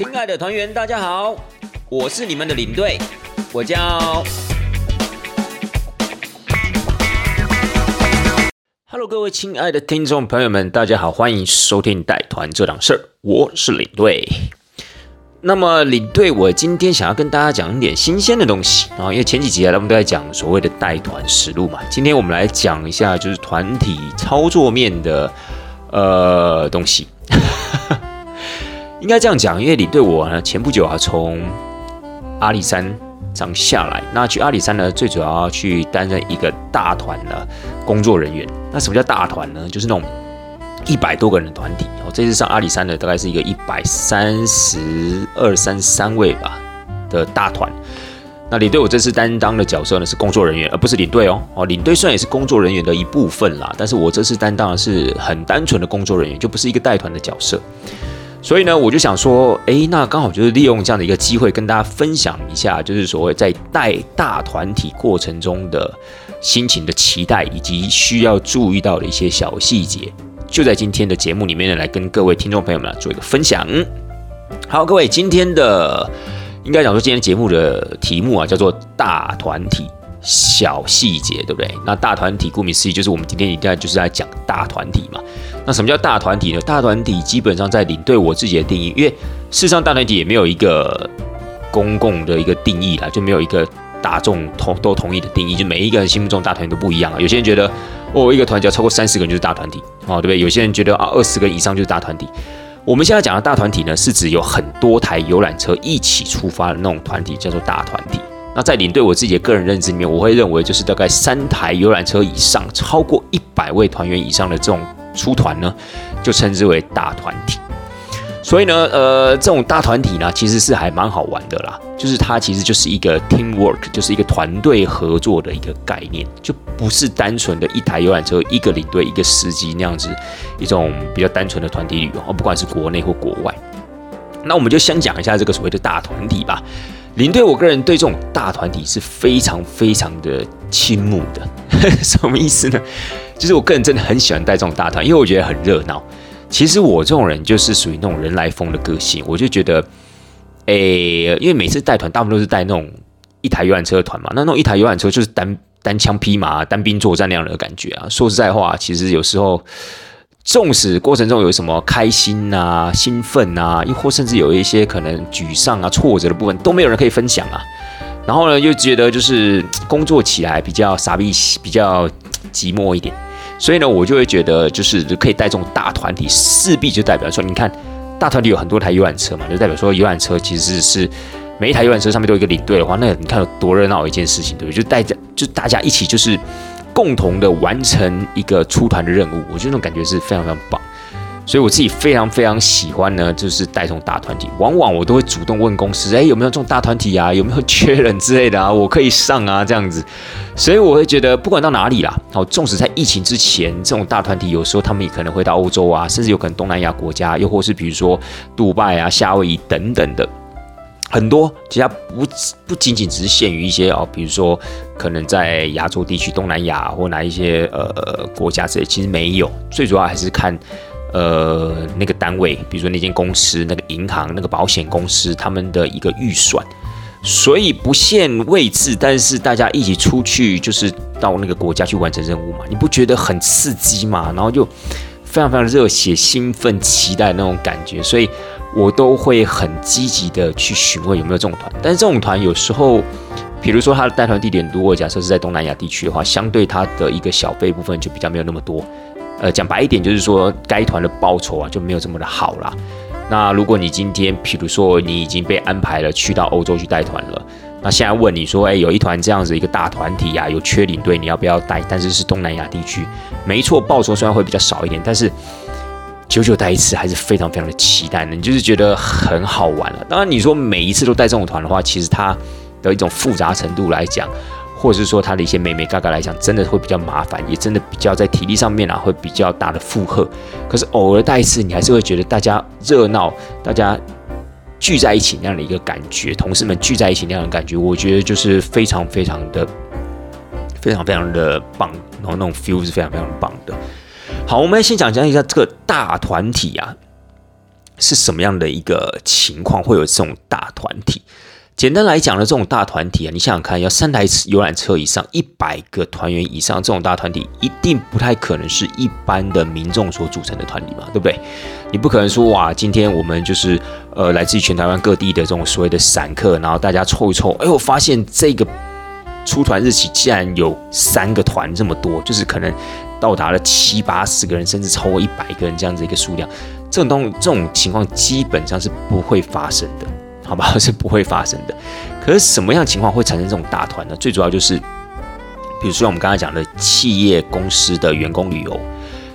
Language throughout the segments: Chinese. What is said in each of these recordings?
亲爱的团员，大家好，我是你们的领队，我叫。Hello，各位亲爱的听众朋友们，大家好，欢迎收听带团这档事儿，我是领队。那么领队，我今天想要跟大家讲一点新鲜的东西啊，因为前几集啊，他们都在讲所谓的带团实录嘛，今天我们来讲一下就是团体操作面的呃东西。应该这样讲，因为领队我呢前不久啊从阿里山上下来，那去阿里山呢最主要去担任一个大团的工作人员。那什么叫大团呢？就是那种一百多个人的团体。哦，这次上阿里山的大概是一个一百三十二三三位吧的大团。那领队我这次担当的角色呢是工作人员，而不是领队哦。哦，领队虽然也是工作人员的一部分啦，但是我这次担当的是很单纯的工作人员，就不是一个带团的角色。所以呢，我就想说，哎，那刚好就是利用这样的一个机会，跟大家分享一下，就是所谓在带大团体过程中的心情的期待，以及需要注意到的一些小细节，就在今天的节目里面呢，来跟各位听众朋友们做一个分享。好，各位，今天的应该讲说，今天节目的题目啊，叫做大团体。小细节对不对？那大团体顾名思义就是我们今天一定要就是在讲大团体嘛。那什么叫大团体呢？大团体基本上在领队我自己的定义，因为事实上大团体也没有一个公共的一个定义啦，就没有一个大众同都同意的定义，就每一个人心目中大团体都不一样啊。有些人觉得哦，一个团只要超过三十个人就是大团体哦，对不对？有些人觉得啊，二十个以上就是大团体。我们现在讲的大团体呢，是指有很多台游览车一起出发的那种团体，叫做大团体。那在领队我自己的个人认知里面，我会认为就是大概三台游览车以上，超过一百位团员以上的这种出团呢，就称之为大团体。所以呢，呃，这种大团体呢，其实是还蛮好玩的啦。就是它其实就是一个 team work，就是一个团队合作的一个概念，就不是单纯的一台游览车、一个领队、一个司机那样子一种比较单纯的团体旅游，不管是国内或国外。那我们就先讲一下这个所谓的大团体吧。领队，我个人对这种大团体是非常非常的倾慕的。什么意思呢？就是我个人真的很喜欢带这种大团，因为我觉得很热闹。其实我这种人就是属于那种人来疯的个性，我就觉得，诶，因为每次带团，大部分都是带那种一台游览车团嘛。那那种一台游览车就是单单枪匹马、单兵作战那样的感觉啊。说实在话，其实有时候。纵使过程中有什么开心啊、兴奋啊，亦或甚至有一些可能沮丧啊、挫折的部分，都没有人可以分享啊。然后呢，又觉得就是工作起来比较傻逼、比较寂寞一点。所以呢，我就会觉得，就是可以带这种大团体，势必就代表说，你看大团体有很多台游览车嘛，就代表说游览车其实是每一台游览车上面都有一个领队的话，那你看有多热闹一件事情，对不对？就带着，就大家一起就是。共同的完成一个出团的任务，我觉得那种感觉是非常非常棒，所以我自己非常非常喜欢呢，就是带这种大团体。往往我都会主动问公司，哎，有没有这种大团体啊？有没有缺人之类的啊？我可以上啊，这样子。所以我会觉得，不管到哪里啦，好，纵使在疫情之前，这种大团体有时候他们也可能会到欧洲啊，甚至有可能东南亚国家，又或是比如说杜拜啊、夏威夷等等的。很多，其实不不仅仅只是限于一些哦，比如说可能在亚洲地区、东南亚或哪一些呃国家之类，其实没有。最主要还是看呃那个单位，比如说那间公司、那个银行、那个保险公司他们的一个预算。所以不限位置，但是大家一起出去就是到那个国家去完成任务嘛，你不觉得很刺激嘛？然后就非常非常热血、兴奋、期待那种感觉，所以。我都会很积极的去询问有没有这种团，但是这种团有时候，比如说他的带团地点，如果假设是在东南亚地区的话，相对他的一个小费部分就比较没有那么多。呃，讲白一点，就是说该团的报酬啊就没有这么的好啦。那如果你今天，比如说你已经被安排了去到欧洲去带团了，那现在问你说，哎，有一团这样子一个大团体呀，有缺领队，你要不要带？但是是东南亚地区，没错，报酬虽然会比较少一点，但是。久久带一次还是非常非常的期待的，你就是觉得很好玩了。当然，你说每一次都带这种团的话，其实它的一种复杂程度来讲，或者是说它的一些美美嘎嘎来讲，真的会比较麻烦，也真的比较在体力上面啊会比较大的负荷。可是偶尔带一次，你还是会觉得大家热闹，大家聚在一起那样的一个感觉，同事们聚在一起那样的感觉，我觉得就是非常非常的非常非常的棒，然后那种 feel 是非常非常棒的。好，我们先讲讲一下这个大团体啊。是什么样的一个情况会有这种大团体？简单来讲呢，这种大团体啊，你想想看，要三台游览车以上，一百个团员以上，这种大团体一定不太可能是一般的民众所组成的团体嘛，对不对？你不可能说哇，今天我们就是呃来自于全台湾各地的这种所谓的散客，然后大家凑一凑，哎，我发现这个出团日期竟然有三个团这么多，就是可能到达了七八十个人，甚至超过一百个人这样子一个数量，这种东这种情况基本上是不会发生的。好吧，是不会发生的。可是什么样情况会产生这种大团呢？最主要就是，比如说我们刚才讲的企业公司的员工旅游，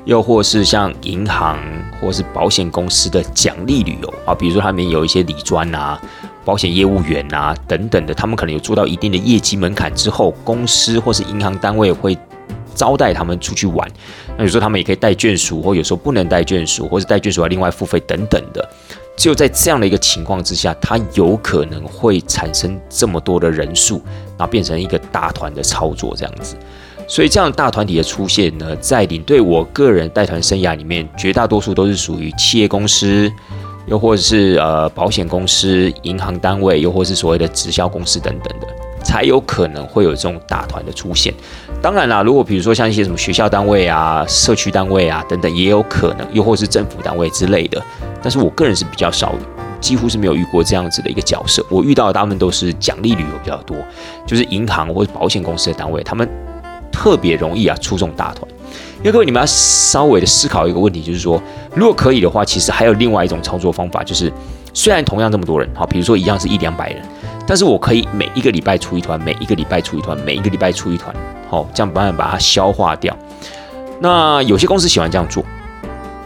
又或是像银行或是保险公司的奖励旅游啊。比如说他们有一些理专啊、保险业务员啊等等的，他们可能有做到一定的业绩门槛之后，公司或是银行单位会招待他们出去玩。那有时候他们也可以带眷属，或有时候不能带眷属，或是带眷属要另外付费等等的。只有在这样的一个情况之下，它有可能会产生这么多的人数，然后变成一个大团的操作这样子。所以这样大团体的出现呢，在领队我个人带团生涯里面，绝大多数都是属于企业公司，又或者是呃保险公司、银行单位，又或是所谓的直销公司等等的，才有可能会有这种大团的出现。当然啦，如果比如说像一些什么学校单位啊、社区单位啊等等，也有可能，又或是政府单位之类的。但是我个人是比较少，几乎是没有遇过这样子的一个角色。我遇到的大部分都是奖励旅游比较多，就是银行或者保险公司的单位，他们特别容易啊出这种大团。因为各位你们要稍微的思考一个问题，就是说，如果可以的话，其实还有另外一种操作方法，就是虽然同样这么多人，好，比如说一样是一两百人，但是我可以每一个礼拜出一团，每一个礼拜出一团，每一个礼拜出一团，好，这样慢慢把它消化掉。那有些公司喜欢这样做。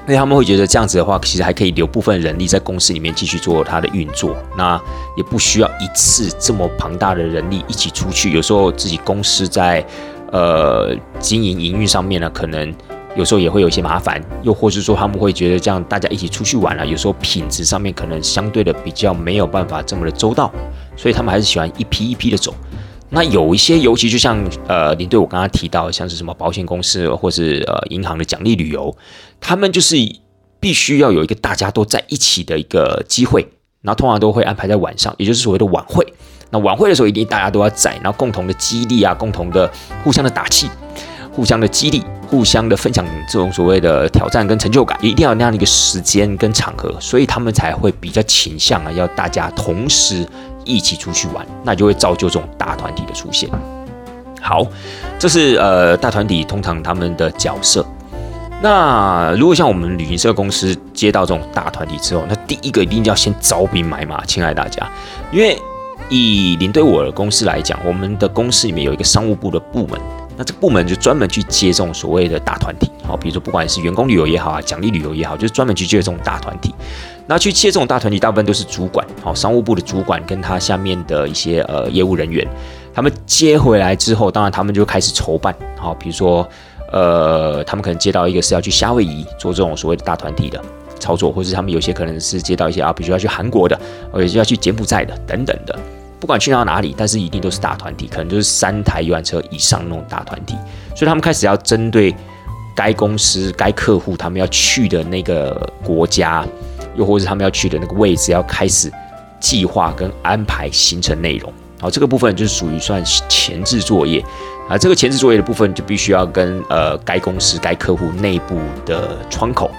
因为他们会觉得这样子的话，其实还可以留部分人力在公司里面继续做它的运作，那也不需要一次这么庞大的人力一起出去。有时候自己公司在呃经营营运上面呢，可能有时候也会有一些麻烦，又或是说他们会觉得这样大家一起出去玩了，有时候品质上面可能相对的比较没有办法这么的周到，所以他们还是喜欢一批一批的走。那有一些，尤其就像呃，您对我刚刚提到，像是什么保险公司或是呃银行的奖励旅游，他们就是必须要有一个大家都在一起的一个机会，然后通常都会安排在晚上，也就是所谓的晚会。那晚会的时候，一定大家都要在，然后共同的激励啊，共同的互相的打气，互相的激励，互相的分享这种所谓的挑战跟成就感，一定要那样的一个时间跟场合，所以他们才会比较倾向啊，要大家同时。一起出去玩，那就会造就这种大团体的出现。好，这是呃大团体通常他们的角色。那如果像我们旅行社公司接到这种大团体之后，那第一个一定要先招兵买马，亲爱大家，因为以您对我的公司来讲，我们的公司里面有一个商务部的部门，那这个部门就专门去接这种所谓的大团体。好，比如说不管是员工旅游也好啊，奖励旅游也好，就是专门去接这种大团体。那去接这种大团体，大部分都是主管，好，商务部的主管跟他下面的一些呃业务人员，他们接回来之后，当然他们就开始筹办，好，比如说呃，他们可能接到一个是要去夏威夷做这种所谓的大团体的操作，或者他们有些可能是接到一些啊，比如说要去韩国的，或者要去柬埔寨的等等的，不管去到哪里，但是一定都是大团体，可能就是三台游览车以上那种大团体，所以他们开始要针对该公司、该客户他们要去的那个国家。又或者他们要去的那个位置，要开始计划跟安排行程内容，好，这个部分就是属于算前置作业啊。这个前置作业的部分，就必须要跟呃该公司、该客户内部的窗口，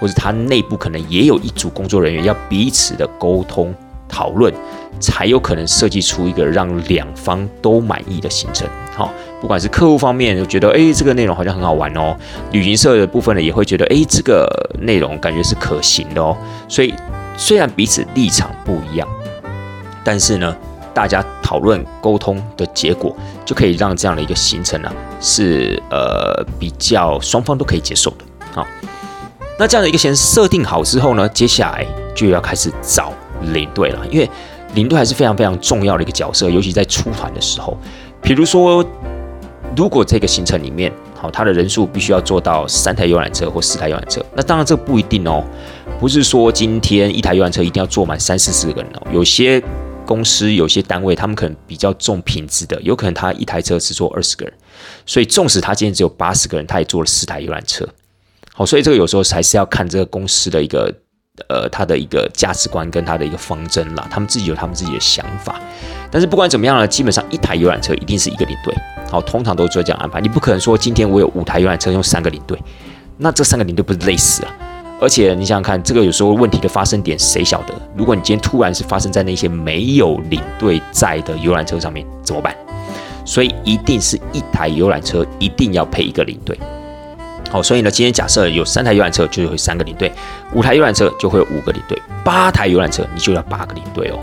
或者他内部可能也有一组工作人员，要彼此的沟通讨论，才有可能设计出一个让两方都满意的行程。好，不管是客户方面就觉得，哎，这个内容好像很好玩哦；旅行社的部分呢，也会觉得，哎，这个内容感觉是可行的哦。所以，虽然彼此立场不一样，但是呢，大家讨论沟通的结果，就可以让这样的一个行程呢，是呃比较双方都可以接受的。好，那这样的一个先设定好之后呢，接下来就要开始找领队了，因为领队还是非常非常重要的一个角色，尤其在出团的时候。比如说，如果这个行程里面，好，他的人数必须要做到三台游览车或四台游览车，那当然这不一定哦，不是说今天一台游览车一定要坐满三四十个人哦。有些公司、有些单位，他们可能比较重品质的，有可能他一台车只坐二十个人，所以纵使他今天只有八十个人，他也坐了四台游览车。好，所以这个有时候还是要看这个公司的一个呃他的一个价值观跟他的一个方针啦，他们自己有他们自己的想法。但是不管怎么样呢，基本上一台游览车一定是一个领队，好，通常都做这样安排。你不可能说今天我有五台游览车用三个领队，那这三个领队不是累死了？而且你想想看，这个有时候问题的发生点谁晓得？如果你今天突然是发生在那些没有领队在的游览车上面，怎么办？所以一定是一台游览车一定要配一个领队。好，所以呢，今天假设有三台游览车，就会有三个领队；五台游览车就会有五个领队；八台游览车你就要八个领队哦。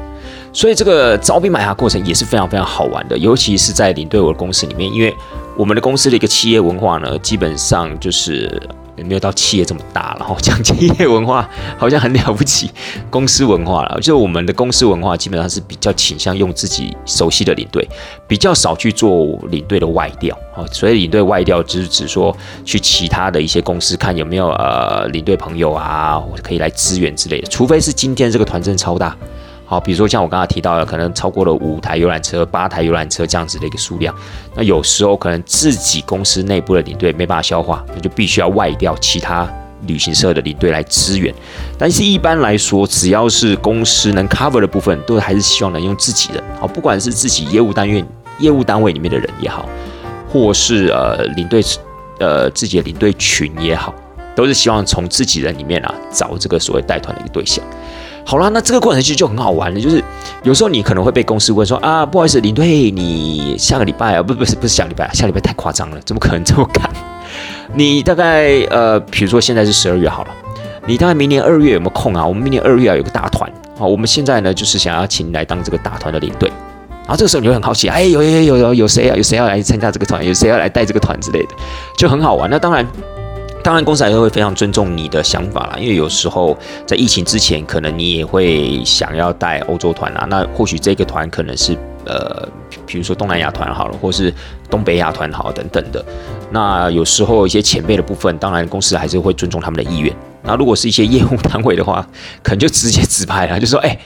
所以这个招兵买马过程也是非常非常好玩的，尤其是在领队我的公司里面，因为我们的公司的一个企业文化呢，基本上就是。也 没有到企业这么大，然后讲企业文化好像很了不起，公司文化了。就我们的公司文化基本上是比较倾向用自己熟悉的领队，比较少去做领队的外调。哦，所以领队外调只是指说去其他的一些公司看有没有呃领队朋友啊，可以来支援之类的。除非是今天这个团真超大。好，比如说像我刚刚提到的，可能超过了五台游览车、八台游览车这样子的一个数量，那有时候可能自己公司内部的领队没办法消化，那就必须要外调其他旅行社的领队来支援。但是一般来说，只要是公司能 cover 的部分，都还是希望能用自己的。好，不管是自己业务单元、业务单位里面的人也好，或是呃领队呃自己的领队群也好，都是希望从自己人里面啊找这个所谓带团的一个对象。好啦，那这个过程其实就很好玩了，就是有时候你可能会被公司问说啊，不好意思，领队，你下个礼拜啊，不不是不是下礼拜，下礼拜太夸张了，怎么可能这么赶？你大概呃，比如说现在是十二月好了，你大概明年二月有没有空啊？我们明年二月要有个大团，好，我们现在呢就是想要请你来当这个大团的领队，然后这个时候你会很好奇，哎，有有有有有谁啊？有谁要来参加这个团？有谁要来带这个团之类的，就很好玩。那当然。当然，公司还是会非常尊重你的想法啦，因为有时候在疫情之前，可能你也会想要带欧洲团啊。那或许这个团可能是呃，比如说东南亚团好了，或是东北亚团好等等的。那有时候一些前辈的部分，当然公司还是会尊重他们的意愿。那如果是一些业务单位的话，可能就直接指派了，就说：哎，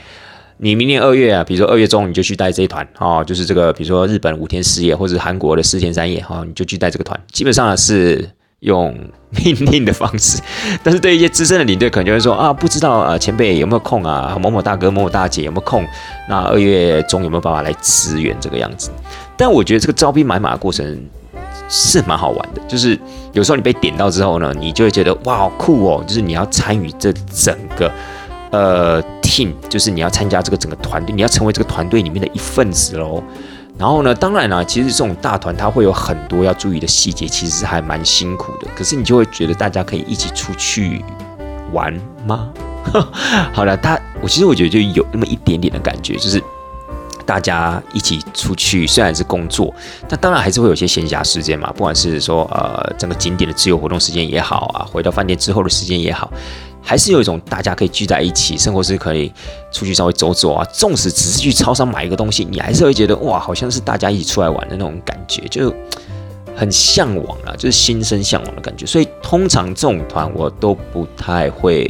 你明年二月啊，比如说二月中你就去带这一团哦，就是这个，比如说日本五天四夜，或者韩国的四天三夜哈，你就去带这个团。基本上是。用命令的方式，但是对一些资深的领队，可能就会说啊，不知道啊，前辈有没有空啊？某某大哥、某某大姐有没有空？那二月中有没有办法来支援这个样子？但我觉得这个招兵买马的过程是蛮好玩的，就是有时候你被点到之后呢，你就会觉得哇，好酷哦！就是你要参与这整个呃 team，就是你要参加这个整个团队，你要成为这个团队里面的一份子喽。然后呢？当然了，其实这种大团它会有很多要注意的细节，其实还蛮辛苦的。可是你就会觉得大家可以一起出去玩吗？好了，他我其实我觉得就有那么一点点的感觉，就是大家一起出去，虽然是工作，但当然还是会有些闲暇时间嘛。不管是说呃整个景点的自由活动时间也好啊，回到饭店之后的时间也好。还是有一种大家可以聚在一起，生活是可以出去稍微走走啊。纵使只是去超商买一个东西，你还是会觉得哇，好像是大家一起出来玩的那种感觉，就很向往啊，就是心生向往的感觉。所以通常这种团我都不太会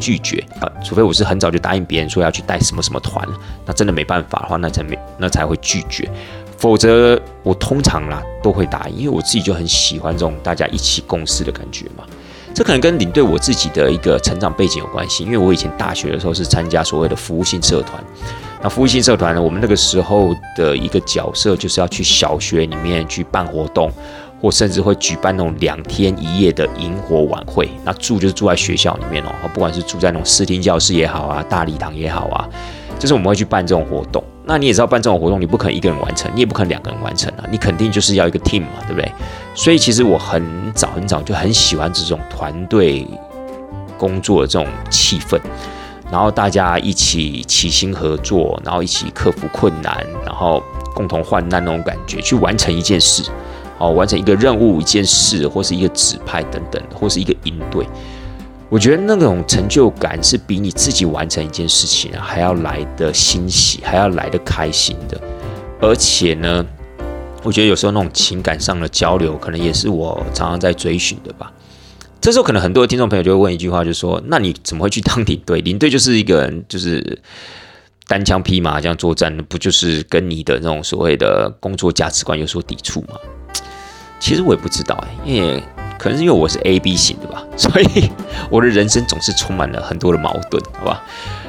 拒绝啊，除非我是很早就答应别人说要去带什么什么团，那真的没办法的话，那才没那才会拒绝。否则我通常啦都会答应，因为我自己就很喜欢这种大家一起共事的感觉嘛。这可能跟领队我自己的一个成长背景有关系，因为我以前大学的时候是参加所谓的服务性社团。那服务性社团呢，我们那个时候的一个角色就是要去小学里面去办活动，或甚至会举办那种两天一夜的萤火晚会。那住就是住在学校里面哦，不管是住在那种视听教室也好啊，大礼堂也好啊。就是我们会去办这种活动，那你也知道办这种活动，你不可能一个人完成，你也不可能两个人完成啊，你肯定就是要一个 team 嘛，对不对？所以其实我很早很早就很喜欢这种团队工作的这种气氛，然后大家一起齐心合作，然后一起克服困难，然后共同患难那种感觉，去完成一件事，哦，完成一个任务、一件事，或是一个指派等等，或是一个应对。我觉得那种成就感是比你自己完成一件事情啊还要来的欣喜，还要来的开心的。而且呢，我觉得有时候那种情感上的交流，可能也是我常常在追寻的吧。这时候可能很多听众朋友就会问一句话，就说：“那你怎么会去当领队？领队就是一个人，就是单枪匹马这样作战，不就是跟你的那种所谓的工作价值观有所抵触吗？”其实我也不知道哎，因为。可能是因为我是 A B 型的吧，所以我的人生总是充满了很多的矛盾，好吧？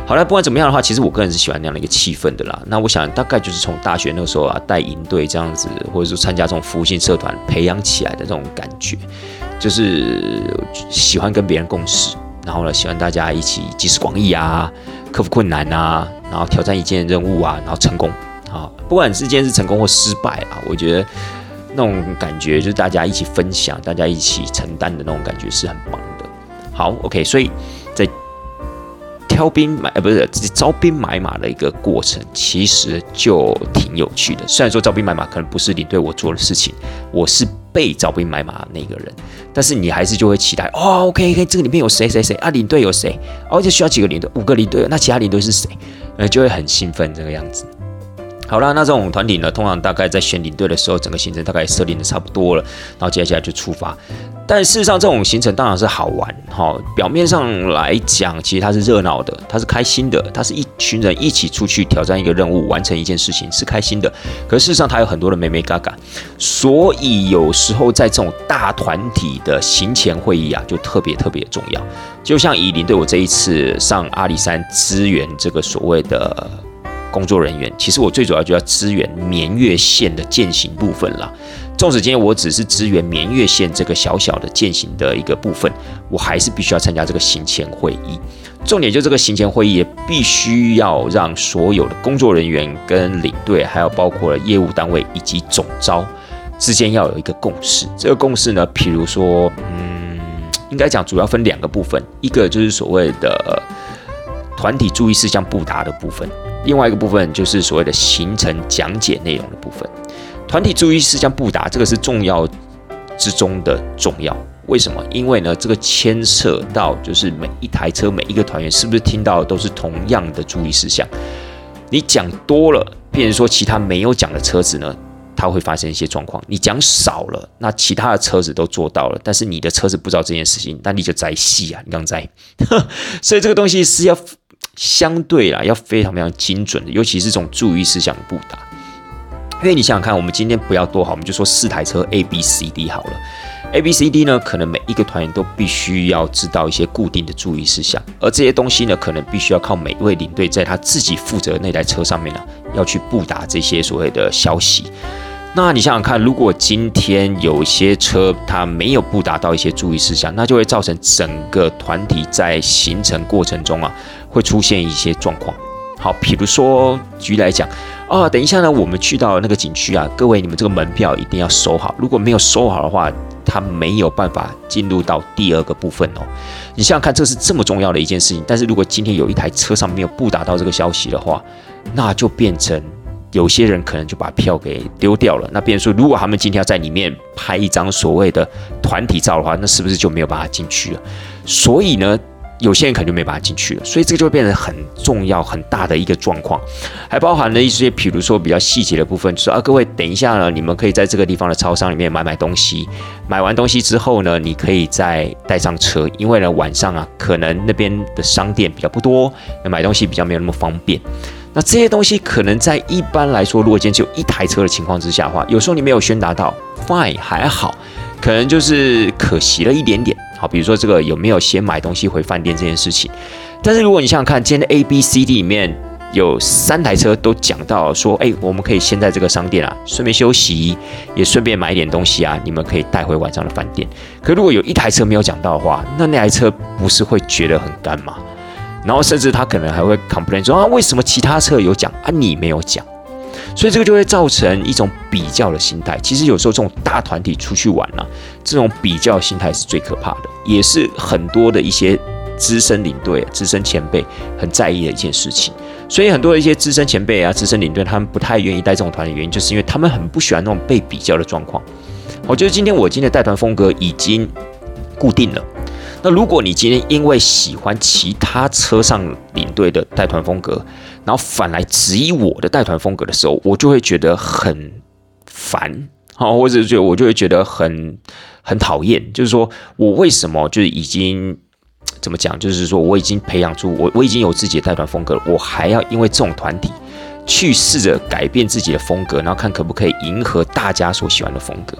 好了，不管怎么样的话，其实我个人是喜欢那样的一个气氛的啦。那我想大概就是从大学那个时候啊，带营队这样子，或者说参加这种服务性社团培养起来的这种感觉，就是喜欢跟别人共事，然后呢，喜欢大家一起集思广益啊，克服困难啊，然后挑战一件任务啊，然后成功啊，不管这件是成功或失败啊，我觉得那种感觉就是大家一起分享、大家一起承担的那种感觉是很棒的。好，OK，所以在。挑兵买呃不是招兵买马的一个过程，其实就挺有趣的。虽然说招兵买马可能不是领队我做的事情，我是被招兵买马的那个人，但是你还是就会期待哦，OK OK，这个里面有谁谁谁啊？领队有谁？而且需要几个领队？五个领队，那其他领队是谁？呃，就会很兴奋这个样子。好了，那这种团体呢，通常大概在选领队的时候，整个行程大概设定的差不多了，然后接下来就出发。但事实上，这种行程当然是好玩哈。表面上来讲，其实它是热闹的，它是开心的，它是一群人一起出去挑战一个任务，完成一件事情是开心的。可事实上，它有很多的美美嘎嘎，所以有时候在这种大团体的行前会议啊，就特别特别重要。就像以领队我这一次上阿里山支援这个所谓的。工作人员，其实我最主要就要支援绵月线的践行部分啦。纵使今天我只是支援绵月线这个小小的践行的一个部分，我还是必须要参加这个行前会议。重点就这个行前会议也必须要让所有的工作人员跟领队，还有包括了业务单位以及总招之间要有一个共识。这个共识呢，譬如说，嗯，应该讲主要分两个部分，一个就是所谓的团体注意事项布达的部分。另外一个部分就是所谓的行程讲解内容的部分，团体注意事项布达，这个是重要之中的重要。为什么？因为呢，这个牵涉到就是每一台车每一个团员是不是听到都是同样的注意事项。你讲多了，变成说其他没有讲的车子呢，它会发生一些状况。你讲少了，那其他的车子都做到了，但是你的车子不知道这件事情，那你就栽戏啊！你刚栽，所以这个东西是要。相对啦，要非常非常精准的，尤其是这种注意事项的布达。因为你想想看，我们今天不要多好，我们就说四台车 A、B、C、D 好了。A、B、C、D 呢，可能每一个团员都必须要知道一些固定的注意事项，而这些东西呢，可能必须要靠每一位领队在他自己负责那台车上面呢，要去布达这些所谓的消息。那你想想看，如果今天有些车它没有布达到一些注意事项，那就会造成整个团体在行程过程中啊，会出现一些状况。好，比如说举例来讲啊，等一下呢，我们去到那个景区啊，各位你们这个门票一定要收好，如果没有收好的话，它没有办法进入到第二个部分哦。你想想看，这是这么重要的一件事情，但是如果今天有一台车上没有布达到这个消息的话，那就变成。有些人可能就把票给丢掉了。那别人说，如果他们今天要在里面拍一张所谓的团体照的话，那是不是就没有办法进去了？所以呢，有些人可能就没办法进去了。所以这个就会变成很重要、很大的一个状况，还包含了一些，比如说比较细节的部分，就是啊，各位等一下呢，你们可以在这个地方的超商里面买买东西，买完东西之后呢，你可以再带上车，因为呢晚上啊，可能那边的商店比较不多，买东西比较没有那么方便。那这些东西可能在一般来说，如果今天只有一台车的情况之下的话，有时候你没有宣达到，fine 还好，可能就是可惜了一点点。好，比如说这个有没有先买东西回饭店这件事情。但是如果你想想看，今天 A、B、C、D 里面有三台车都讲到说，哎，我们可以先在这个商店啊，顺便休息，也顺便买一点东西啊，你们可以带回晚上的饭店。可如果有一台车没有讲到的话，那那台车不是会觉得很干吗？然后甚至他可能还会 complain 说啊，为什么其他车有讲啊，你没有讲？所以这个就会造成一种比较的心态。其实有时候这种大团体出去玩啊，这种比较心态是最可怕的，也是很多的一些资深领队、资深前辈很在意的一件事情。所以很多的一些资深前辈啊、资深领队，他们不太愿意带这种团的原因，就是因为他们很不喜欢那种被比较的状况。我觉得今天我今天的带团风格已经固定了。那如果你今天因为喜欢其他车上领队的带团风格，然后反来质疑我的带团风格的时候，我就会觉得很烦，好，或者觉我就会觉得很很讨厌。就是说我为什么就是已经怎么讲？就是说我已经培养出我我已经有自己的带团风格了，我还要因为这种团体去试着改变自己的风格，然后看可不可以迎合大家所喜欢的风格。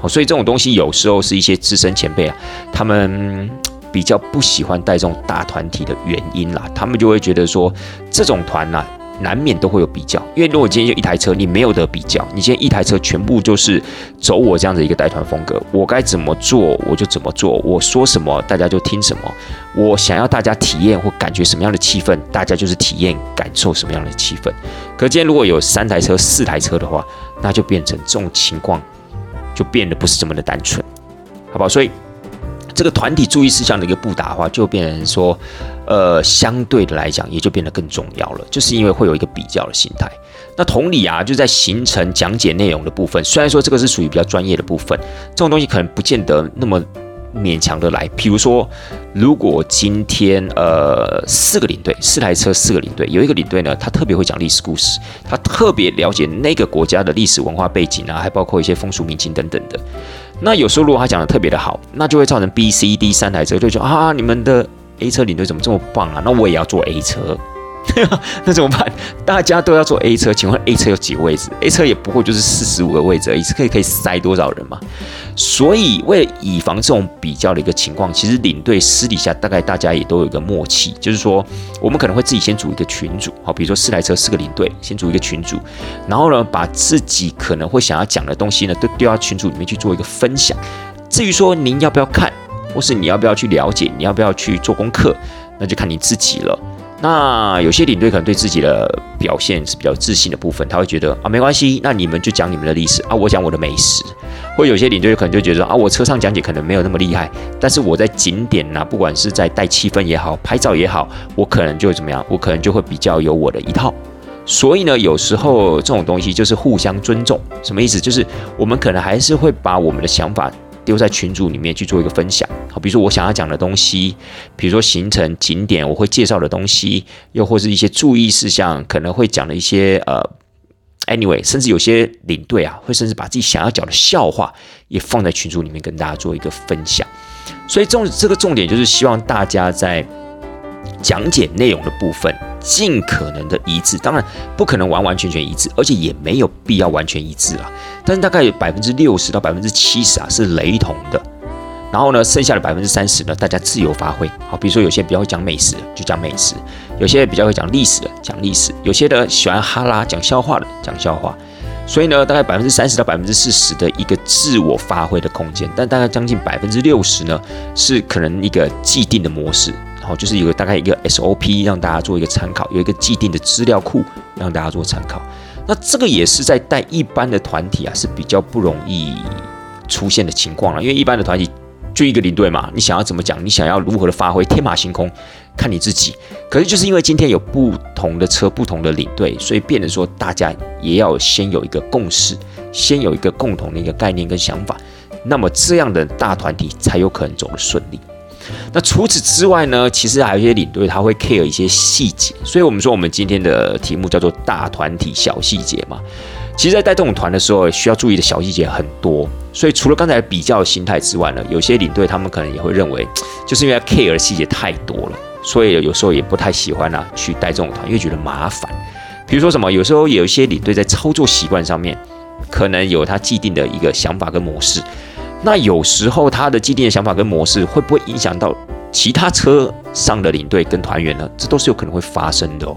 好，所以这种东西有时候是一些资深前辈啊，他们比较不喜欢带这种大团体的原因啦，他们就会觉得说这种团呐。难免都会有比较，因为如果今天就一台车，你没有得比较，你今天一台车全部就是走我这样的一个带团风格，我该怎么做我就怎么做，我说什么大家就听什么，我想要大家体验或感觉什么样的气氛，大家就是体验感受什么样的气氛。可今天如果有三台车、四台车的话，那就变成这种情况，就变得不是这么的单纯，好不好？所以。这个团体注意事项的一个布达的话，就变成说，呃，相对的来讲，也就变得更重要了，就是因为会有一个比较的心态。那同理啊，就在形成讲解内容的部分，虽然说这个是属于比较专业的部分，这种东西可能不见得那么勉强的来。比如说，如果今天呃四个领队，四台车，四个领队，有一个领队呢，他特别会讲历史故事，他特别了解那个国家的历史文化背景啊，还包括一些风俗民情等等的。那有时候如果他讲的特别的好，那就会造成 B、C、D 三台车就说啊，你们的 A 车领队怎么这么棒啊？那我也要坐 A 车。那怎么办？大家都要坐 A 车，请问 A 车有几个位置？A 车也不过就是四十五个位置而已，是可以可以塞多少人嘛？所以为了以防这种比较的一个情况，其实领队私底下大概大家也都有一个默契，就是说我们可能会自己先组一个群组，好，比如说四台车四个领队先组一个群组，然后呢把自己可能会想要讲的东西呢都丢到群组里面去做一个分享。至于说您要不要看，或是你要不要去了解，你要不要去做功课，那就看你自己了。那有些领队可能对自己的表现是比较自信的部分，他会觉得啊没关系，那你们就讲你们的历史啊，我讲我的美食。或有些领队可能就觉得啊，我车上讲解可能没有那么厉害，但是我在景点呐，不管是在带气氛也好，拍照也好，我可能就怎么样，我可能就会比较有我的一套。所以呢，有时候这种东西就是互相尊重，什么意思？就是我们可能还是会把我们的想法。丢在群组里面去做一个分享，好，比如说我想要讲的东西，比如说行程景点我会介绍的东西，又或是一些注意事项，可能会讲的一些呃，anyway，甚至有些领队啊，会甚至把自己想要讲的笑话也放在群组里面跟大家做一个分享，所以重这个重点就是希望大家在。讲解内容的部分尽可能的一致，当然不可能完完全全一致，而且也没有必要完全一致啊。但是大概有百分之六十到百分之七十啊是雷同的，然后呢，剩下的百分之三十呢，大家自由发挥。好，比如说有些比较会讲美食就讲美食，有些比较会讲历史的讲历史，有些的喜欢哈拉讲笑话的讲笑话。所以呢，大概百分之三十到百分之四十的一个自我发挥的空间，但大概将近百分之六十呢是可能一个既定的模式。然后就是有大概一个 SOP 让大家做一个参考，有一个既定的资料库让大家做参考。那这个也是在带一般的团体啊是比较不容易出现的情况了，因为一般的团体就一个领队嘛，你想要怎么讲，你想要如何的发挥，天马行空，看你自己。可是就是因为今天有不同的车、不同的领队，所以变得说大家也要先有一个共识，先有一个共同的一个概念跟想法，那么这样的大团体才有可能走得顺利。那除此之外呢？其实还有一些领队他会 care 一些细节，所以我们说我们今天的题目叫做大团体小细节嘛。其实，在带这种团的时候，需要注意的小细节很多。所以，除了刚才比较心态之外呢，有些领队他们可能也会认为，就是因为 care 的细节太多了，所以有时候也不太喜欢啊去带这种团，因为觉得麻烦。比如说什么，有时候有一些领队在操作习惯上面，可能有他既定的一个想法跟模式。那有时候他的既定的想法跟模式会不会影响到其他车上的领队跟团员呢？这都是有可能会发生的哦。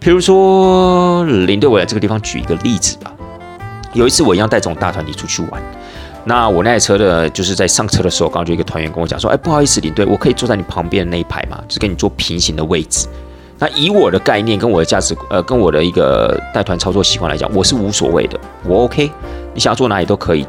比如说领队，我在这个地方举一个例子吧。有一次我一样带这种大团体出去玩，那我那台车的就是在上车的时候，刚刚就一个团员跟我讲说：“哎，不好意思，领队，我可以坐在你旁边的那一排嘛，就跟你坐平行的位置。”那以我的概念跟我的价值，呃，跟我的一个带团操作习惯来讲，我是无所谓的，我 OK，你想要坐哪里都可以。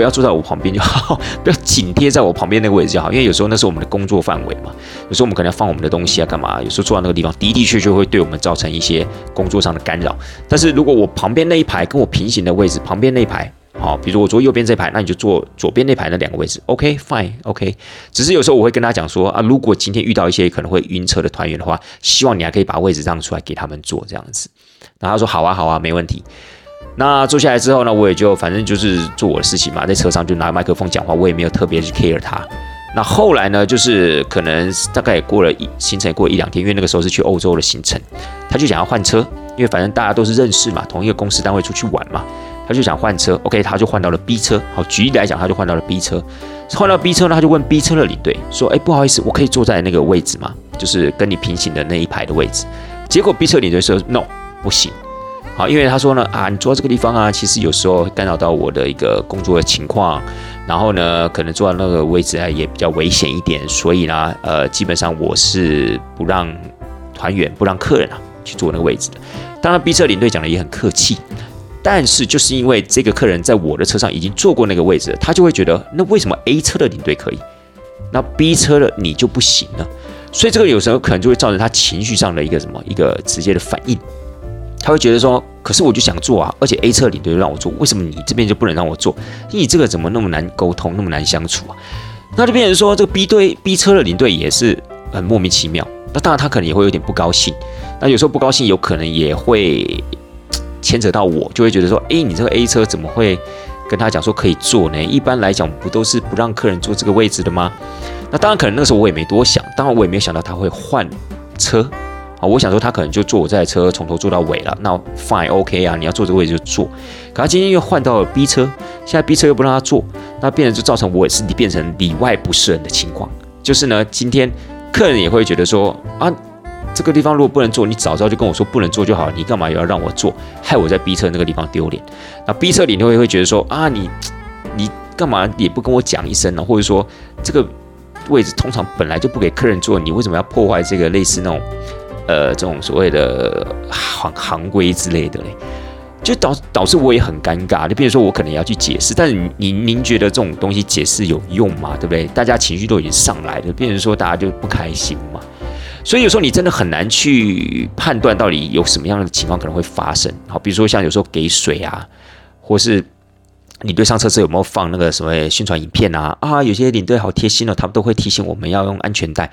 不要坐在我旁边就好，不要紧贴在我旁边那个位置就好，因为有时候那是我们的工作范围嘛。有时候我们可能要放我们的东西啊，干嘛？有时候坐到那个地方的的确确会对我们造成一些工作上的干扰。但是如果我旁边那一排跟我平行的位置，旁边那一排，好，比如我坐右边这排，那你就坐左边那排那两个位置，OK，Fine，OK。只是有时候我会跟他讲说啊，如果今天遇到一些可能会晕车的团员的话，希望你还可以把位置让出来给他们坐这样子。然后他说好啊，好啊，没问题。那坐下来之后呢，我也就反正就是做我的事情嘛，在车上就拿麦克风讲话，我也没有特别去 care 他。那后来呢，就是可能大概也过了一行程，过了一两天，因为那个时候是去欧洲的行程，他就想要换车，因为反正大家都是认识嘛，同一个公司单位出去玩嘛，他他就想换车，OK，他就换到了 B 车。好，举例来讲，他就换到了 B 车。换到 B 车呢，他就问 B 车的领队说：“哎，不好意思，我可以坐在那个位置吗？就是跟你平行的那一排的位置。”结果 B 车领队说：“No，不行。”好，因为他说呢，啊，你坐这个地方啊，其实有时候干扰到我的一个工作的情况，然后呢，可能坐在那个位置啊也比较危险一点，所以呢，呃，基本上我是不让团员、不让客人啊去坐那个位置的。当然，B 车领队讲的也很客气。但是就是因为这个客人在我的车上已经坐过那个位置，他就会觉得，那为什么 A 车的领队可以，那 B 车的你就不行呢？所以这个有时候可能就会造成他情绪上的一个什么一个直接的反应，他会觉得说，可是我就想坐啊，而且 A 车领队让我坐，为什么你这边就不能让我坐？你这个怎么那么难沟通，那么难相处啊？那就变成说，这个 B 队 B 车的领队也是很莫名其妙。那当然他可能也会有点不高兴，那有时候不高兴有可能也会。牵扯到我，就会觉得说，哎，你这个 A 车怎么会跟他讲说可以坐呢？一般来讲，不都是不让客人坐这个位置的吗？那当然，可能那个时候我也没多想，当然我也没有想到他会换车啊。我想说他可能就坐我这台车从头坐到尾了，那 fine OK 啊，你要坐这个位置就坐。可他今天又换到了 B 车，现在 B 车又不让他坐，那变成就造成我也是变成里外不是人的情况。就是呢，今天客人也会觉得说啊。这个地方如果不能坐，你早知道就跟我说不能坐就好了。你干嘛又要让我坐，害我在 B 车那个地方丢脸？那 B 车领队会觉得说啊，你你干嘛也不跟我讲一声呢？或者说这个位置通常本来就不给客人坐，你为什么要破坏这个类似那种呃这种所谓的行行规之类的嘞？就导导致我也很尴尬。就比如说我可能要去解释，但是您您觉得这种东西解释有用吗？对不对？大家情绪都已经上来了，变成说大家就不开心嘛。所以有时候你真的很难去判断到底有什么样的情况可能会发生。好，比如说像有时候给水啊，或是你对上车时有没有放那个什么宣传影片啊？啊，有些领队好贴心哦，他们都会提醒我们要用安全带。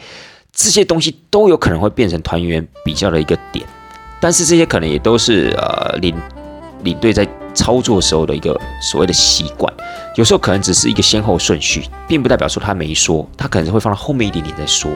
这些东西都有可能会变成团员比较的一个点，但是这些可能也都是呃领领队在操作时候的一个所谓的习惯。有时候可能只是一个先后顺序，并不代表说他没说，他可能会放到后面一点点再说。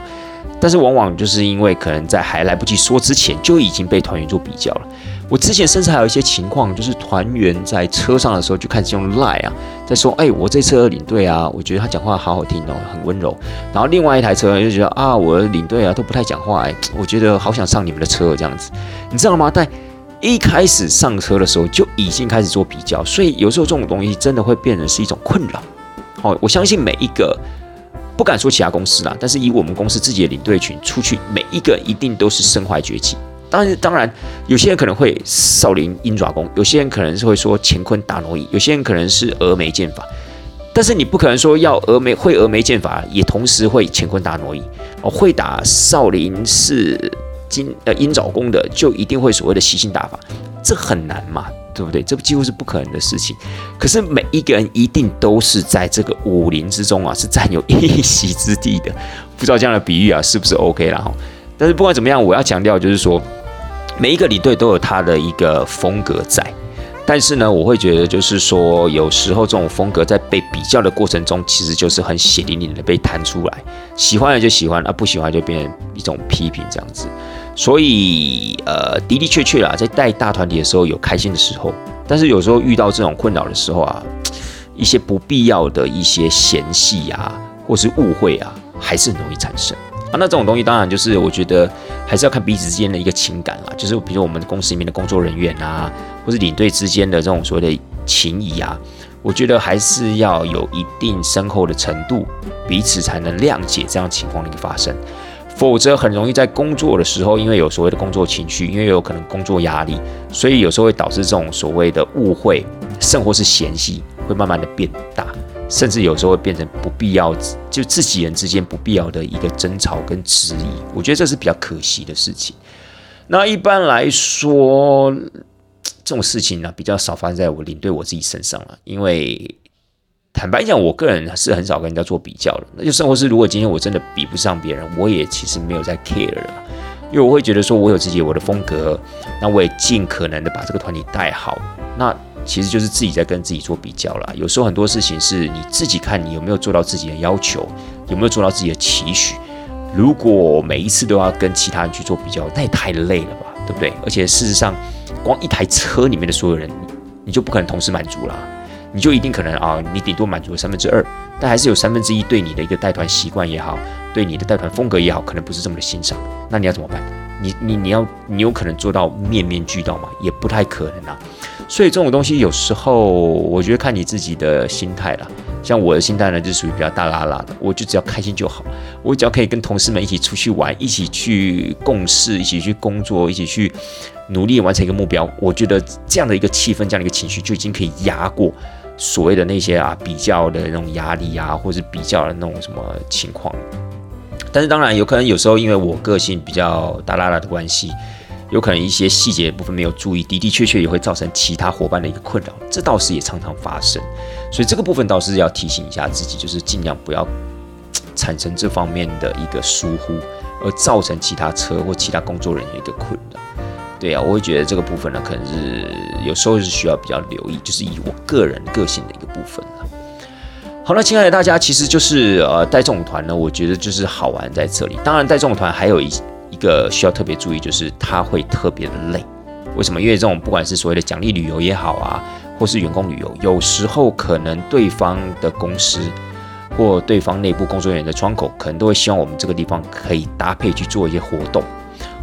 但是往往就是因为可能在还来不及说之前，就已经被团员做比较了。我之前甚至还有一些情况，就是团员在车上的时候就开始用 lie 啊，在说：“哎，我这车的领队啊，我觉得他讲话好好听哦，很温柔。”然后另外一台车就觉得：“啊，我的领队啊都不太讲话，哎，我觉得好想上你们的车这样子。”你知道吗？但一开始上车的时候就已经开始做比较，所以有时候这种东西真的会变成是一种困扰。好，我相信每一个。不敢说其他公司啦，但是以我们公司自己的领队群出去，每一个一定都是身怀绝技。当然，当然，有些人可能会少林鹰爪功，有些人可能是会说乾坤大挪移，有些人可能是峨眉剑法。但是你不可能说要峨眉会峨眉剑法，也同时会乾坤大挪移哦。会打少林寺金呃鹰爪功的，就一定会所谓的吸星大法，这很难嘛。对不对？这几乎是不可能的事情。可是每一个人一定都是在这个武林之中啊，是占有一席之地的。不知道这样的比喻啊，是不是 OK 了哈？但是不管怎么样，我要强调就是说，每一个领队都有他的一个风格在。但是呢，我会觉得就是说，有时候这种风格在被比较的过程中，其实就是很血淋淋的被弹出来。喜欢的就喜欢，啊不喜欢就变成一种批评这样子。所以，呃，的的确确啦，在带大团体的时候有开心的时候，但是有时候遇到这种困扰的时候啊，一些不必要的一些嫌隙啊，或是误会啊，还是很容易产生啊。那这种东西当然就是我觉得还是要看彼此之间的一个情感啦，就是比如我们公司里面的工作人员啊，或是领队之间的这种所谓的情谊啊，我觉得还是要有一定深厚的程度，彼此才能谅解这样情况的一个发生。否则很容易在工作的时候，因为有所谓的工作情绪，因为有可能工作压力，所以有时候会导致这种所谓的误会，甚或是嫌隙，会慢慢的变大，甚至有时候会变成不必要，就自己人之间不必要的一个争吵跟质疑。我觉得这是比较可惜的事情。那一般来说，这种事情呢，比较少发生在我领队我自己身上了，因为。坦白讲，我个人是很少跟人家做比较的。那就生活是，如果今天我真的比不上别人，我也其实没有在 care 了，因为我会觉得说，我有自己我的风格，那我也尽可能的把这个团体带好。那其实就是自己在跟自己做比较了。有时候很多事情是你自己看你有没有做到自己的要求，有没有做到自己的期许。如果每一次都要跟其他人去做比较，那也太累了吧，对不对？而且事实上，光一台车里面的所有人。你就不可能同时满足啦。你就一定可能啊，你顶多满足三分之二，但还是有三分之一对你的一个带团习惯也好，对你的带团风格也好，可能不是这么的欣赏。那你要怎么办？你你你要你有可能做到面面俱到吗？也不太可能啊。所以这种东西有时候我觉得看你自己的心态啦。像我的心态呢，就属于比较大拉拉的，我就只要开心就好。我只要可以跟同事们一起出去玩，一起去共事，一起去工作，一起去努力完成一个目标。我觉得这样的一个气氛，这样的一个情绪，就已经可以压过。所谓的那些啊，比较的那种压力啊，或者比较的那种什么情况，但是当然有可能有时候因为我个性比较大拉拉的关系，有可能一些细节部分没有注意，的的确确也会造成其他伙伴的一个困扰，这倒是也常常发生，所以这个部分倒是要提醒一下自己，就是尽量不要产生这方面的一个疏忽，而造成其他车或其他工作人员一个困扰。对啊，我会觉得这个部分呢，可能是有时候是需要比较留意，就是以我个人个性的一个部分了。好了，亲爱的大家，其实就是呃带这种团呢，我觉得就是好玩在这里。当然带这种团还有一一个需要特别注意，就是它会特别的累。为什么？因为这种不管是所谓的奖励旅游也好啊，或是员工旅游，有时候可能对方的公司或对方内部工作人员的窗口，可能都会希望我们这个地方可以搭配去做一些活动。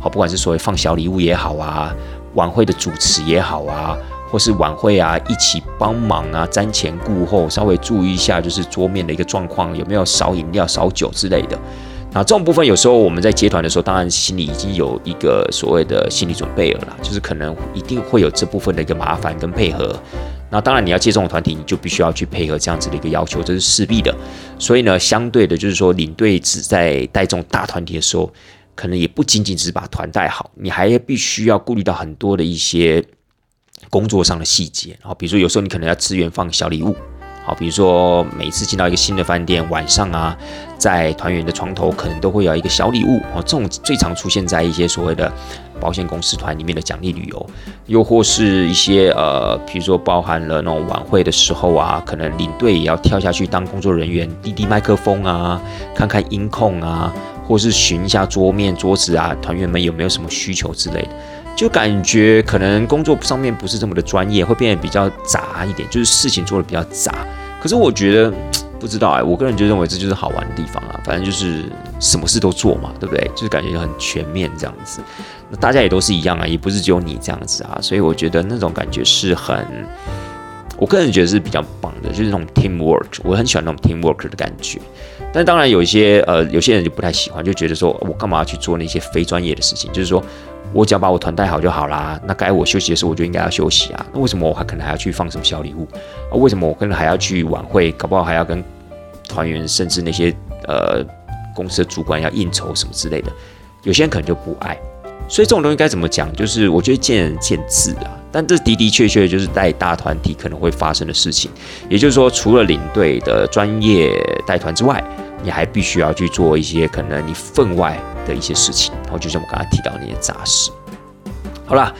好，不管是所谓放小礼物也好啊，晚会的主持也好啊，或是晚会啊一起帮忙啊，瞻前顾后，稍微注意一下，就是桌面的一个状况有没有少饮料、少酒之类的。那这种部分有时候我们在接团的时候，当然心里已经有一个所谓的心理准备了啦，就是可能一定会有这部分的一个麻烦跟配合。那当然你要接这种团体，你就必须要去配合这样子的一个要求，这是势必的。所以呢，相对的，就是说领队只在带这种大团体的时候。可能也不仅仅只是把团带好，你还必须要顾虑到很多的一些工作上的细节。然后，比如说有时候你可能要支援放小礼物，好，比如说每次进到一个新的饭店，晚上啊，在团员的床头可能都会有一个小礼物哦。这种最常出现在一些所谓的保险公司团里面的奖励旅游，又或是一些呃，比如说包含了那种晚会的时候啊，可能领队也要跳下去当工作人员，递递麦克风啊，看看音控啊。或是寻一下桌面、桌子啊，团员们有没有什么需求之类的，就感觉可能工作上面不是这么的专业，会变得比较杂一点，就是事情做的比较杂。可是我觉得不知道哎，我个人就认为这就是好玩的地方啊，反正就是什么事都做嘛，对不对？就是感觉很全面这样子。那大家也都是一样啊，也不是只有你这样子啊，所以我觉得那种感觉是很，我个人觉得是比较棒的，就是那种 team work，我很喜欢那种 team work 的感觉。但当然有一些呃，有些人就不太喜欢，就觉得说我干嘛要去做那些非专业的事情？就是说我只要把我团带好就好啦。那该我休息的时候，我就应该要休息啊。那为什么我还可能还要去放什么小礼物啊？为什么我可能还要去晚会？搞不好还要跟团员甚至那些呃公司的主管要应酬什么之类的。有些人可能就不爱。所以这种东西该怎么讲？就是我觉得见仁见智啊。但这的的确确就是带大团体可能会发生的事情。也就是说，除了领队的专业带团之外，你还必须要去做一些可能你分外的一些事情。然后就像我刚才提到那些杂事。好啦，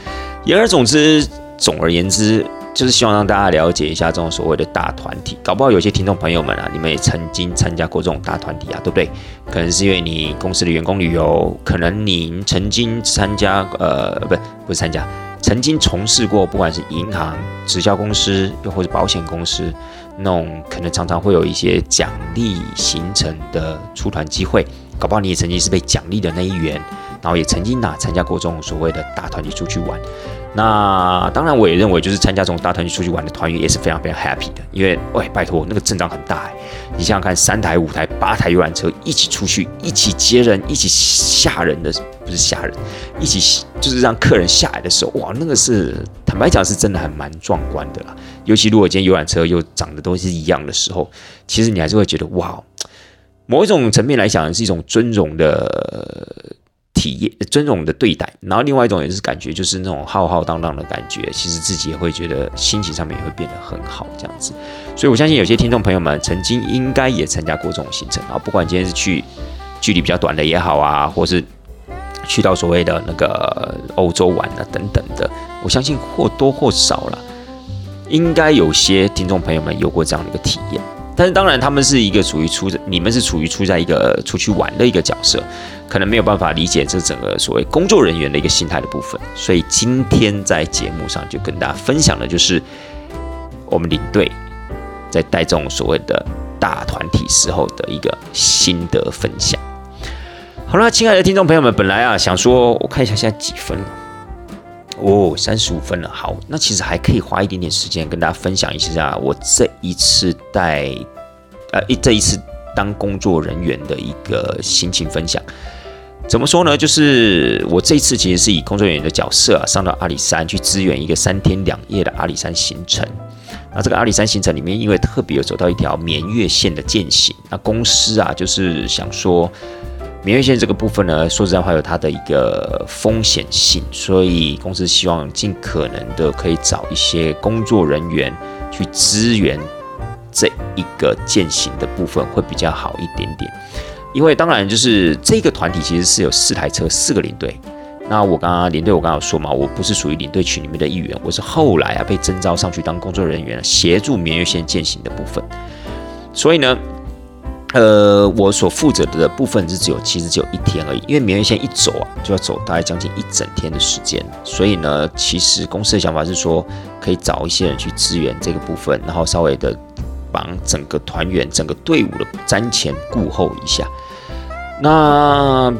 言而总之，总而言之，就是希望让大家了解一下这种所谓的大团体。搞不好有些听众朋友们啊，你们也曾经参加过这种大团体啊，对不对？可能是因为你公司的员工旅游，可能您曾经参加，呃，不，不是参加。曾经从事过，不管是银行、直销公司，又或者保险公司，那种可能常常会有一些奖励形成的出团机会，搞不好你也曾经是被奖励的那一员，然后也曾经呐参加过这种所谓的大团体出去玩。那当然，我也认为，就是参加这种大团体出去玩的团员也是非常非常 happy 的，因为喂，拜托，那个阵仗很大哎，你想想看，三台、五台、八台游览车一起出去，一起接人，一起吓人的，不是吓人，一起就是让客人下来的时候，哇，那个是坦白讲是真的很蛮壮观的啦。尤其如果今天游览车又长得都是一样的时候，其实你还是会觉得哇，某一种层面来讲是一种尊荣的。体验尊重的对待，然后另外一种也是感觉，就是那种浩浩荡荡的感觉，其实自己也会觉得心情上面也会变得很好，这样子。所以我相信有些听众朋友们曾经应该也参加过这种行程啊，不管今天是去距离比较短的也好啊，或是去到所谓的那个欧洲玩啊等等的，我相信或多或少了，应该有些听众朋友们有过这样的一个体验。但是当然，他们是一个处于出，你们是处于处在一个出去玩的一个角色，可能没有办法理解这整个所谓工作人员的一个心态的部分。所以今天在节目上就跟大家分享的就是我们领队在带这种所谓的大团体时候的一个心得分享。好了，亲爱的听众朋友们，本来啊想说，我看一下现在几分了，哦，三十五分了。好，那其实还可以花一点点时间跟大家分享一下我这一次带，呃，一这一次当工作人员的一个心情分享。怎么说呢？就是我这一次其实是以工作人员的角色啊，上到阿里山去支援一个三天两夜的阿里山行程。那这个阿里山行程里面，因为特别有走到一条绵月线的践行，那公司啊就是想说，绵月线这个部分呢，说实在话有它的一个风险性，所以公司希望尽可能的可以找一些工作人员去支援这一个践行的部分，会比较好一点点。因为当然就是这个团体其实是有四台车，四个领队。那我刚刚领队我刚刚有说嘛，我不是属于领队群里面的一员，我是后来啊被征召上去当工作人员，协助绵月线践行的部分。所以呢，呃，我所负责的部分是只有其实只有一天而已，因为绵月线一走啊就要走大概将近一整天的时间。所以呢，其实公司的想法是说可以找一些人去支援这个部分，然后稍微的。帮整个团员、整个队伍的瞻前顾后一下，那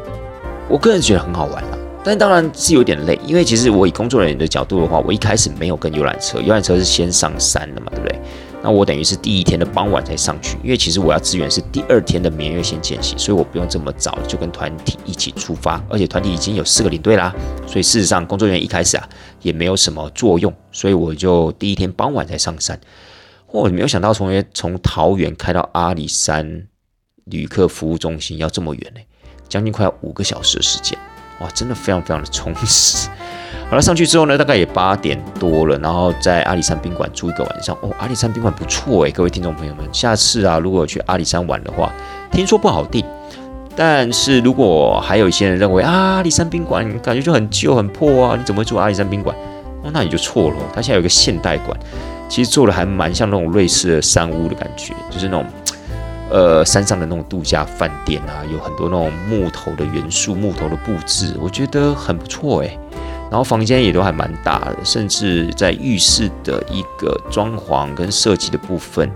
我个人觉得很好玩了，但当然是有点累，因为其实我以工作人员的角度的话，我一开始没有跟游览车，游览车是先上山的嘛，对不对？那我等于是第一天的傍晚才上去，因为其实我要支援是第二天的明月线间隙，所以我不用这么早就跟团体一起出发，而且团体已经有四个领队啦，所以事实上工作人员一开始啊也没有什么作用，所以我就第一天傍晚才上山。我没有想到从从桃园开到阿里山旅客服务中心要这么远呢，将近快要五个小时的时间，哇，真的非常非常的充实。好了，上去之后呢，大概也八点多了，然后在阿里山宾馆住一个晚上。哦，阿里山宾馆不错诶，各位听众朋友们，下次啊，如果去阿里山玩的话，听说不好订，但是如果还有一些人认为啊，阿里山宾馆感觉就很旧很破啊，你怎么会住阿里山宾馆？哦，那你就错了，它现在有一个现代馆。其实做的还蛮像那种瑞士的山屋的感觉，就是那种，呃，山上的那种度假饭店啊，有很多那种木头的元素、木头的布置，我觉得很不错诶。然后房间也都还蛮大的，甚至在浴室的一个装潢跟设计的部分，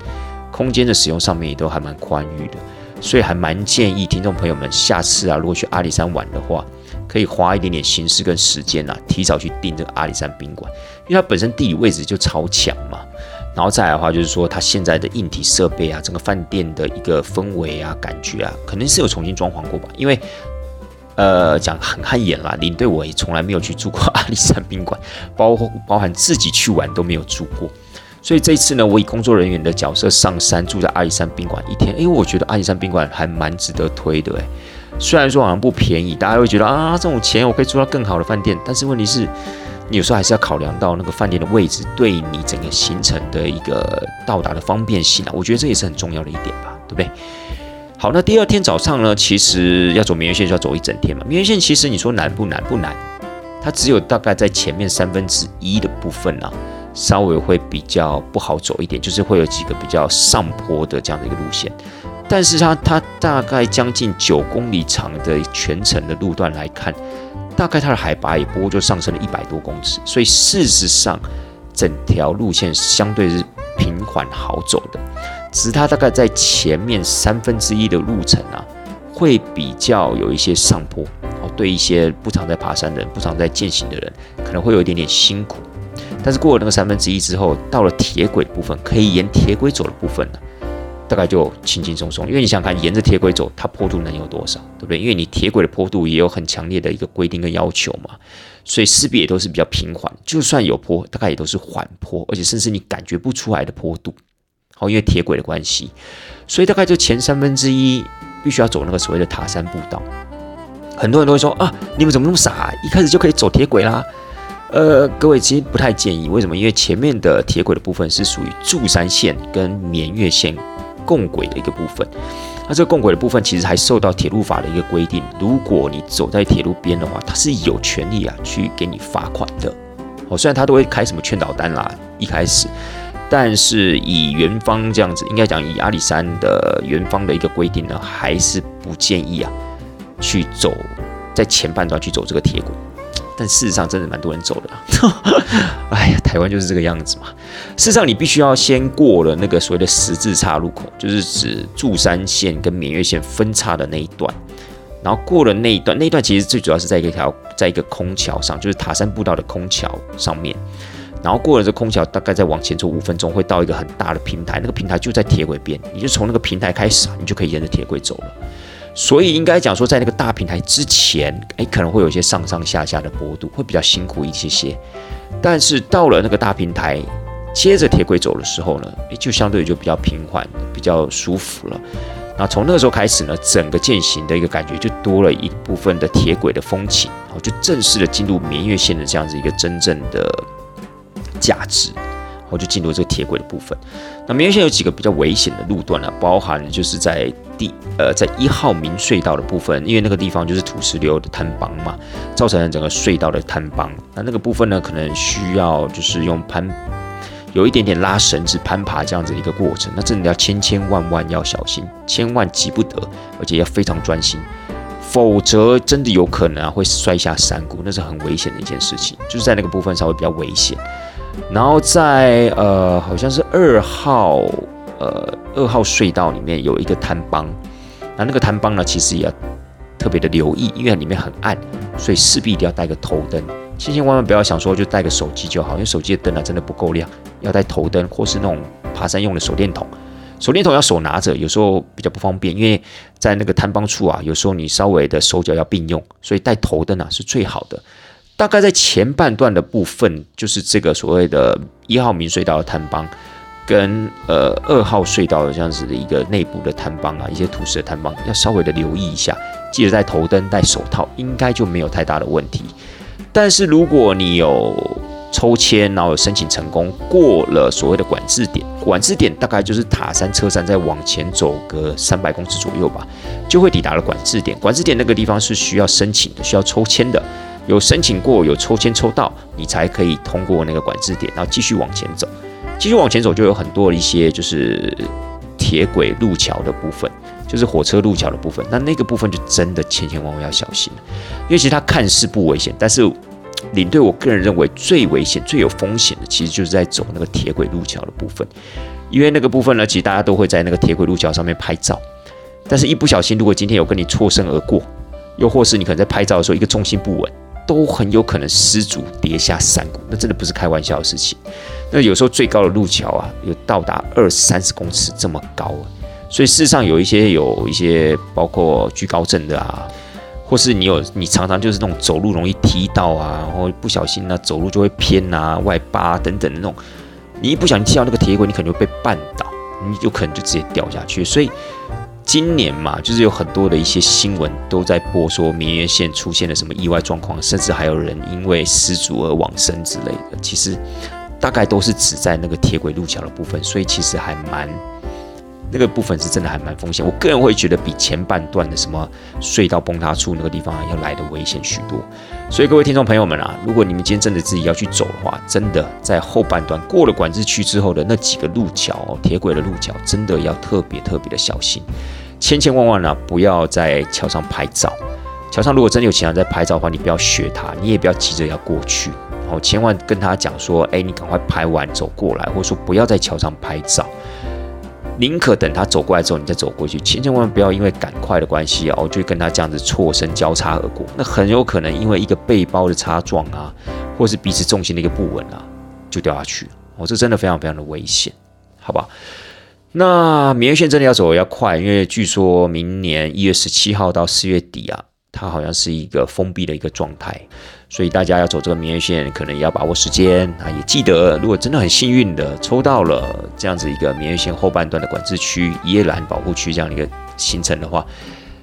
空间的使用上面也都还蛮宽裕的，所以还蛮建议听众朋友们下次啊，如果去阿里山玩的话。可以花一点点心思跟时间呐，提早去订这个阿里山宾馆，因为它本身地理位置就超强嘛。然后再来的话，就是说它现在的硬体设备啊，整个饭店的一个氛围啊、感觉啊，肯定是有重新装潢过吧。因为呃，讲很看眼啦，领队我也从来没有去住过阿里山宾馆，包包含自己去玩都没有住过。所以这次呢，我以工作人员的角色上山住在阿里山宾馆一天，因为我觉得阿里山宾馆还蛮值得推的诶。虽然说好像不便宜，大家会觉得啊，这种钱我可以住到更好的饭店，但是问题是，你有时候还是要考量到那个饭店的位置对你整个行程的一个到达的方便性啊。我觉得这也是很重要的一点吧，对不对？好，那第二天早上呢，其实要走绵延线就要走一整天嘛。绵延线其实你说难不难？不难，它只有大概在前面三分之一的部分啊，稍微会比较不好走一点，就是会有几个比较上坡的这样的一个路线。但是它它大概将近九公里长的全程的路段来看，大概它的海拔也不过就上升了一百多公尺，所以事实上整条路线相对是平缓好走的。只是它大概在前面三分之一的路程啊，会比较有一些上坡，哦，对一些不常在爬山的人、不常在践行的人，可能会有一点点辛苦。但是过了那个三分之一之后，到了铁轨部分，可以沿铁轨走的部分呢？大概就轻轻松松，因为你想看沿着铁轨走，它坡度能有多少，对不对？因为你铁轨的坡度也有很强烈的一个规定跟要求嘛，所以势必也都是比较平缓。就算有坡，大概也都是缓坡，而且甚至你感觉不出来的坡度。哦，因为铁轨的关系，所以大概就前三分之一必须要走那个所谓的塔山步道。很多人都会说啊，你们怎么那么傻，一开始就可以走铁轨啦？呃，各位其实不太建议，为什么？因为前面的铁轨的部分是属于柱山线跟绵月线。共轨的一个部分，那这个共轨的部分其实还受到铁路法的一个规定，如果你走在铁路边的话，它是有权利啊去给你罚款的。哦，虽然他都会开什么劝导单啦，一开始，但是以元方这样子，应该讲以阿里山的元方的一个规定呢，还是不建议啊去走在前半段去走这个铁轨。但事实上真的蛮多人走的。哎呀，台湾就是这个样子嘛。事实上，你必须要先过了那个所谓的十字岔路口，就是指柱山线跟绵月线分叉的那一段。然后过了那一段，那一段其实最主要是在一条，在一个空桥上，就是塔山步道的空桥上面。然后过了这空桥，大概再往前走五分钟，会到一个很大的平台，那个平台就在铁轨边，你就从那个平台开始，你就可以沿着铁轨走了。所以应该讲说，在那个大平台之前，哎，可能会有一些上上下下的坡度，会比较辛苦一些些。但是到了那个大平台，接着铁轨走的时候呢，哎，就相对就比较平缓，比较舒服了。那从那个时候开始呢，整个践行的一个感觉就多了一部分的铁轨的风情，然后就正式的进入绵月线的这样子一个真正的价值。我就进入这个铁轨的部分。那明月线有几个比较危险的路段呢？包含就是在第呃在一号明隧道的部分，因为那个地方就是土石流的坍帮嘛，造成了整个隧道的坍帮。那那个部分呢，可能需要就是用攀有一点点拉绳子攀爬这样子一个过程。那真的要千千万万要小心，千万急不得，而且要非常专心，否则真的有可能啊会摔下山谷，那是很危险的一件事情。就是在那个部分稍微比较危险。然后在呃，好像是二号呃二号隧道里面有一个滩帮，那那个滩帮呢，其实也要特别的留意，因为里面很暗，所以势必一定要带个头灯，千千万万不要想说就带个手机就好，因为手机的灯啊真的不够亮，要带头灯或是那种爬山用的手电筒，手电筒要手拿着，有时候比较不方便，因为在那个滩帮处啊，有时候你稍微的手脚要并用，所以带头灯啊是最好的。大概在前半段的部分，就是这个所谓的一号明隧道的探帮，跟呃二号隧道的这样子的一个内部的探帮啊，一些土石的探帮，要稍微的留意一下，记得戴头灯、戴手套，应该就没有太大的问题。但是如果你有抽签，然后申请成功，过了所谓的管制点，管制点大概就是塔山车站再往前走个三百公尺左右吧，就会抵达了管制点。管制点那个地方是需要申请的，需要抽签的。有申请过，有抽签抽到，你才可以通过那个管制点，然后继续往前走。继续往前走，就有很多一些就是铁轨路桥的部分，就是火车路桥的部分。那那个部分就真的千千万万要小心因为其实它看似不危险，但是领队我个人认为最危险、最有风险的，其实就是在走那个铁轨路桥的部分。因为那个部分呢，其实大家都会在那个铁轨路桥上面拍照，但是一不小心，如果今天有跟你错身而过，又或是你可能在拍照的时候一个重心不稳。都很有可能失足跌下山谷，那真的不是开玩笑的事情。那有时候最高的路桥啊，有到达二三十公尺这么高，所以事实上有一些有一些包括居高症的啊，或是你有你常常就是那种走路容易踢到啊，然后不小心呢走路就会偏啊、外八等等的那种，你一不小心踢到那个铁轨，你可能就被绊倒，你有可能就直接掉下去。所以。今年嘛，就是有很多的一些新闻都在播，说明月线出现了什么意外状况，甚至还有人因为失足而往生之类的。其实大概都是指在那个铁轨路桥的部分，所以其实还蛮那个部分是真的还蛮风险。我个人会觉得比前半段的什么隧道崩塌处那个地方要来的危险许多。所以各位听众朋友们啊，如果你们今天真的自己要去走的话，真的在后半段过了管制区之后的那几个路桥，铁轨的路桥，真的要特别特别的小心。千千万万啊，不要在桥上拍照。桥上如果真的有其他人在拍照的话，你不要学他，你也不要急着要过去。然后千万跟他讲说：“哎，你赶快拍完走过来，或者说不要在桥上拍照，宁可等他走过来之后你再走过去。千千万万不要因为赶快的关系哦，就跟他这样子错身交叉而过。那很有可能因为一个背包的擦撞啊，或是彼此重心的一个不稳啊，就掉下去。哦，这真的非常非常的危险，好吧？那绵月线真的要走要快，因为据说明年一月十七号到四月底啊，它好像是一个封闭的一个状态，所以大家要走这个明月线，可能也要把握时间啊。也记得，如果真的很幸运的抽到了这样子一个明月线后半段的管制区、耶兰保护区这样的一个行程的话，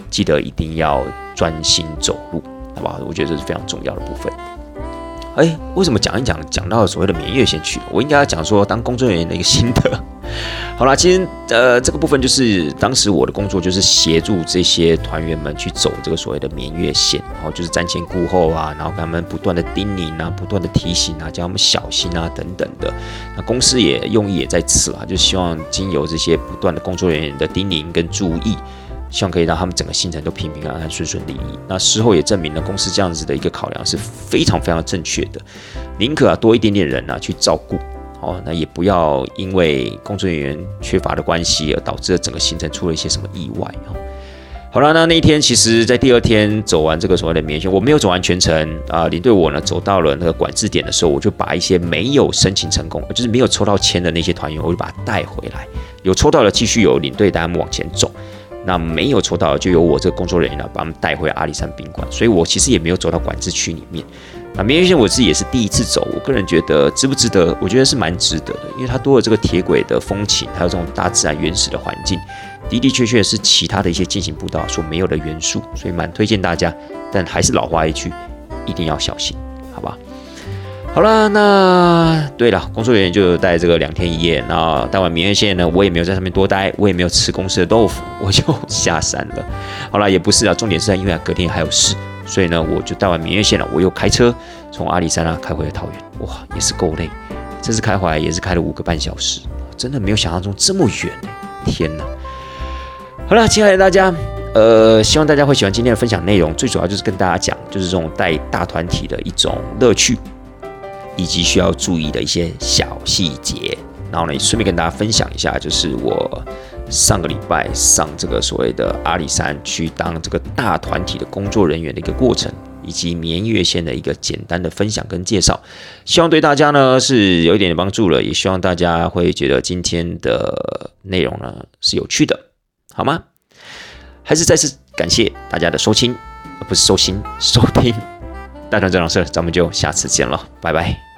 记得一定要专心走路，好吧？我觉得这是非常重要的部分。哎，为什么讲一讲讲到所谓的绵月线去？我应该要讲说当工作人员的一个心得。好啦，今天呃这个部分就是当时我的工作就是协助这些团员们去走这个所谓的绵月线，然后就是瞻前顾后啊，然后跟他们不断的叮咛啊，不断的提醒啊，叫他们小心啊等等的。那公司也用意也在此啦，就希望经由这些不断的工作人员的叮咛跟注意，希望可以让他们整个行程都平平安安、顺顺利利。那事后也证明了公司这样子的一个考量是非常非常正确的，宁可啊多一点点人啊去照顾，哦，那也不要因为工作人员缺乏的关系而导致了整个行程出了一些什么意外啊。好了，那那一天其实，在第二天走完这个所谓的免签，我没有走完全程啊。领队我呢，走到了那个管制点的时候，我就把一些没有申请成功，就是没有抽到签的那些团员，我就把他带回来。有抽到的，继续有领队带他们往前走。那没有抽到，就由我这个工作人员呢，把他们带回阿里山宾馆。所以我其实也没有走到管制区里面。那，明月线我自己也是第一次走，我个人觉得值不值得？我觉得是蛮值得的，因为它多了这个铁轨的风情，还有这种大自然原始的环境，的的确确是其他的一些进行步道所没有的元素，所以蛮推荐大家。但还是老话一句，一定要小心，好了，那对了，工作人员就带这个两天一夜，那带完明月线呢，我也没有在上面多待，我也没有吃公司的豆腐，我就下山了。好了，也不是啊，重点是在因为隔天还有事，所以呢，我就带完明月线了，我又开车从阿里山啊开回了桃园。哇，也是够累，这次开回来也是开了五个半小时，真的没有想象中这么远天哪！好了，亲爱的大家，呃，希望大家会喜欢今天的分享内容，最主要就是跟大家讲，就是这种带大团体的一种乐趣。以及需要注意的一些小细节，然后呢，顺便跟大家分享一下，就是我上个礼拜上这个所谓的阿里山去当这个大团体的工作人员的一个过程，以及绵月线的一个简单的分享跟介绍，希望对大家呢是有一点点帮助了，也希望大家会觉得今天的内容呢是有趣的，好吗？还是再次感谢大家的收听，不是收心收听，大团这档事，咱们就下次见了，拜拜。